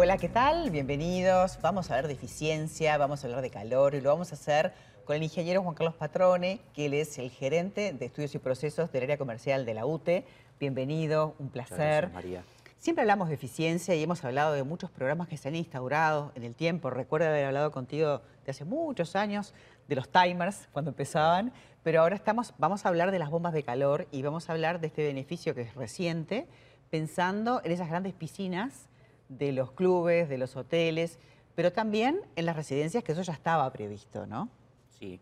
Hola, ¿qué tal? Bienvenidos. Vamos a hablar de eficiencia, vamos a hablar de calor y lo vamos a hacer con el ingeniero Juan Carlos Patrone, que él es el gerente de estudios y procesos del área comercial de la UTE. Bienvenido, un placer. María. Siempre hablamos de eficiencia y hemos hablado de muchos programas que se han instaurado en el tiempo. Recuerdo haber hablado contigo de hace muchos años de los timers cuando empezaban, pero ahora estamos, vamos a hablar de las bombas de calor y vamos a hablar de este beneficio que es reciente, pensando en esas grandes piscinas de los clubes, de los hoteles, pero también en las residencias, que eso ya estaba previsto, ¿no? Sí.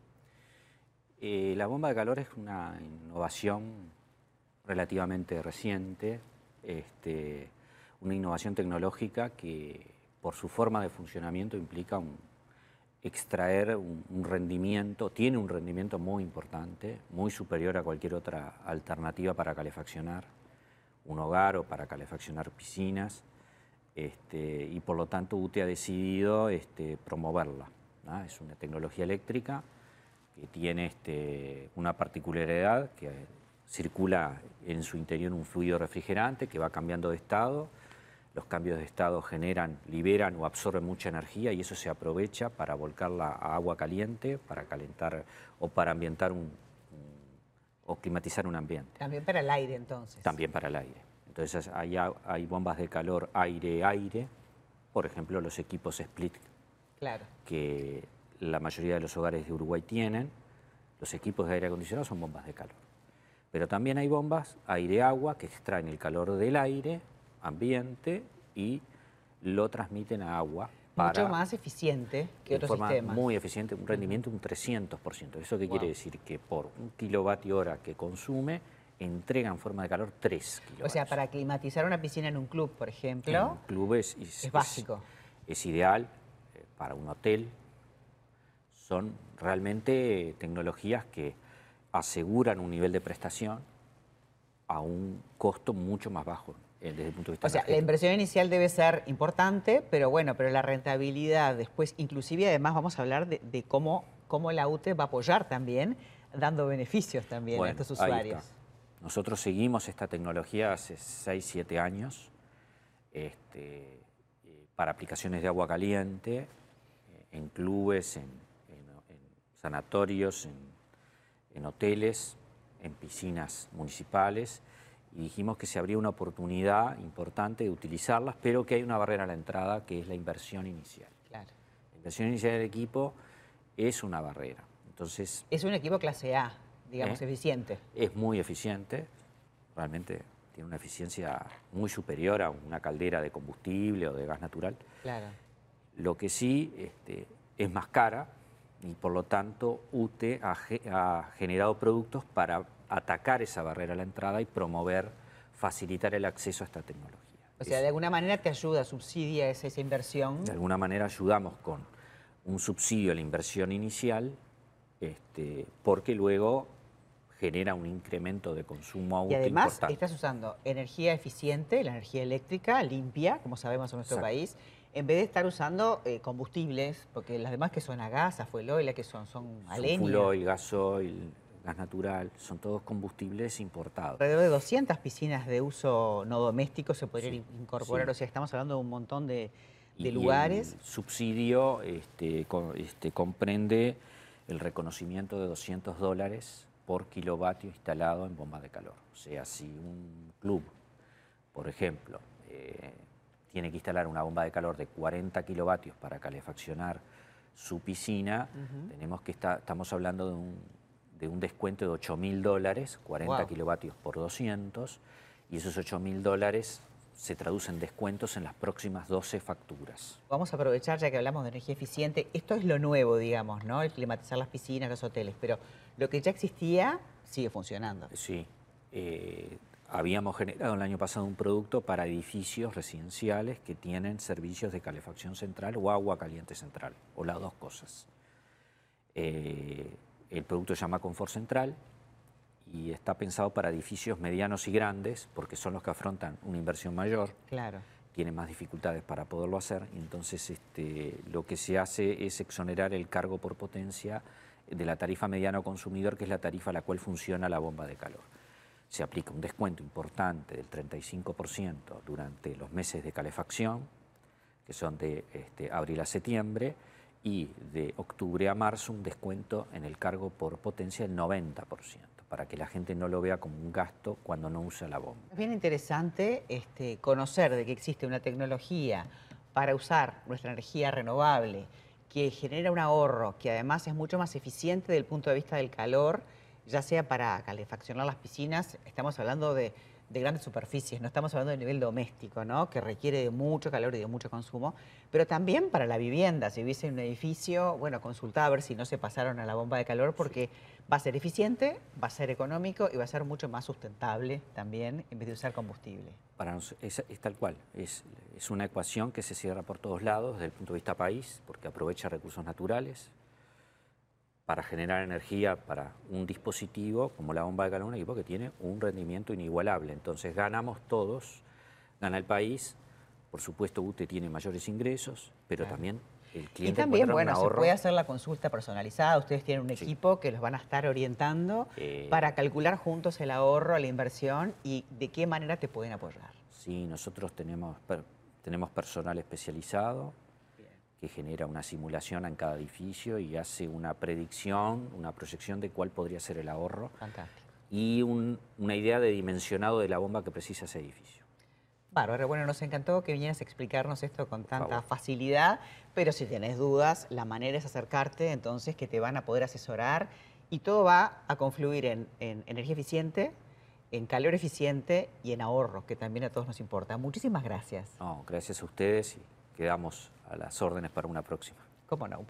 Eh, la bomba de calor es una innovación relativamente reciente, este, una innovación tecnológica que por su forma de funcionamiento implica extraer un, rendimiento, tiene un rendimiento muy importante, muy superior a cualquier otra alternativa para calefaccionar un hogar o para calefaccionar piscinas, este, y por lo tanto UTE ha decidido este, promoverla. Es una tecnología eléctrica que tiene este, una particularidad que circula en su interior un fluido refrigerante que va cambiando de estado. Los cambios de estado generan, liberan o absorben mucha energía y eso se aprovecha para volcarla a agua caliente, para calentar o para ambientar un, o climatizar un ambiente. También para el aire entonces. También para el aire. Entonces hay, hay bombas de calor aire-aire, por ejemplo los equipos split claro. que la mayoría de los hogares de Uruguay tienen. Los equipos de aire acondicionado son bombas de calor. Pero también hay bombas aire-agua que extraen el calor del aire, ambiente, y lo transmiten a agua. Para, Mucho más eficiente que otros forma Muy eficiente, un rendimiento un 300%. ¿Eso qué quiere decir? Que por un kilovatio hora que consume, entrega en forma de calor 3 kilovatios. O sea, para climatizar una piscina en un club, por ejemplo. En un club es, básico. Es, ideal eh, para un hotel. Son realmente tecnologías que aseguran un nivel de prestación a un costo mucho más bajo eh, desde el punto de vista O sea, la inversión inicial debe ser importante, pero bueno, pero la rentabilidad después, inclusive además vamos a hablar de, cómo, cómo la UTE va a apoyar también, dando beneficios también a estos usuarios. Nosotros seguimos esta tecnología hace 6, 7 años este, eh, para aplicaciones de agua caliente, eh, en clubes, en sanatorios, en en hoteles, en piscinas municipales, y dijimos que se abría una oportunidad importante de utilizarlas, pero que hay una barrera a la entrada, que es la inversión inicial. Claro. La inversión inicial del equipo es una barrera. Entonces, es un equipo clase A, digamos, ¿Eh? eficiente. Es muy eficiente, realmente tiene una eficiencia muy superior a una caldera de combustible o de gas natural. Claro. Lo que sí este, es más cara, y por lo tanto UTE ha, generado productos para atacar esa barrera a la entrada y promover, facilitar el acceso a esta tecnología. O sea, de alguna manera te ayuda, subsidia esa, esa inversión. De alguna manera ayudamos con un subsidio a la inversión inicial, este, porque luego genera un incremento de consumo a Y además estás usando energía eficiente, la energía eléctrica, limpia, como sabemos en nuestro país, en vez de estar usando eh, combustibles, porque las demás que son a gas, a fuel oil, que son, son a leña. Fuel oil, gasoil, gas natural, son todos combustibles importados. Alrededor de 200 piscinas de uso no doméstico se podrían incorporar, o sea, estamos hablando de un montón de, lugares. El subsidio este, este, comprende el reconocimiento de 200 dólares por kilovatio instalado en bombas de calor. O sea, si un club, por ejemplo, eh, tiene que instalar una bomba de calor de 40 kilovatios para calefaccionar su piscina, tenemos que estar, estamos hablando de un, descuento de 8 mil dólares, 40 kilovatios por 200, y esos 8 mil dólares se traducen descuentos en las próximas 12 facturas. Vamos a aprovechar, ya que hablamos de energía eficiente, esto es lo nuevo, digamos, ¿no? El climatizar las piscinas, los hoteles, pero lo que ya existía sigue funcionando. Sí. Eh, Habíamos generado el año pasado un producto para edificios residenciales que tienen servicios de calefacción central o agua caliente central, o las dos cosas. Eh, el producto se llama Confort Central y está pensado para edificios medianos y grandes, porque son los que afrontan una inversión mayor. Claro. Tienen más dificultades para poderlo hacer. entonces este, lo que se hace es exonerar el cargo por potencia de la tarifa mediano consumidor, que es la tarifa a la cual funciona la bomba de calor se aplica un descuento importante del 35% durante los meses de calefacción, que son de este, abril a septiembre, y de octubre a marzo un descuento en el cargo por potencia del 90%, para que la gente no lo vea como un gasto cuando no usa la bomba. Es bien interesante este, conocer de que existe una tecnología para usar nuestra energía renovable que genera un ahorro, que además es mucho más eficiente desde el punto de vista del calor, ya sea para calefaccionar las piscinas, estamos hablando de de grandes superficies, no estamos hablando de nivel doméstico, ¿no? que requiere de mucho calor y de mucho consumo, pero también para la vivienda, si viviese en un edificio, bueno, consultar a ver si no se pasaron a la bomba de calor porque va a ser eficiente, va a ser económico y va a ser mucho más sustentable también en vez de usar combustible. Para nosotros es, es, tal cual, es, es una ecuación que se cierra por todos lados desde el punto de vista país, porque aprovecha recursos naturales, para generar energía para un dispositivo como la bomba de calor, un equipo que tiene un rendimiento inigualable. Entonces ganamos todos, gana el país, por supuesto UTE tiene mayores ingresos, pero también el cliente Y también, bueno, se puede hacer la consulta personalizada, ustedes tienen un equipo que los van a estar orientando eh, para calcular juntos el ahorro, la inversión y de qué manera te pueden apoyar. Sí, nosotros tenemos, tenemos personal especializado, que genera una simulación en cada edificio y hace una predicción, una proyección de cuál podría ser el ahorro. Fantástico. Y una idea de dimensionado de la bomba que precisa ese edificio. Bárbaro, bueno, nos encantó que vinieras a explicarnos esto con tanta facilidad, pero si tienes dudas, la manera es acercarte, entonces que te van a poder asesorar y todo va a confluir en, en energía eficiente, en calor eficiente y en ahorro, que también a todos nos importa. Muchísimas gracias. No, gracias a ustedes y quedamos a las órdenes para una próxima. ¿Cómo no?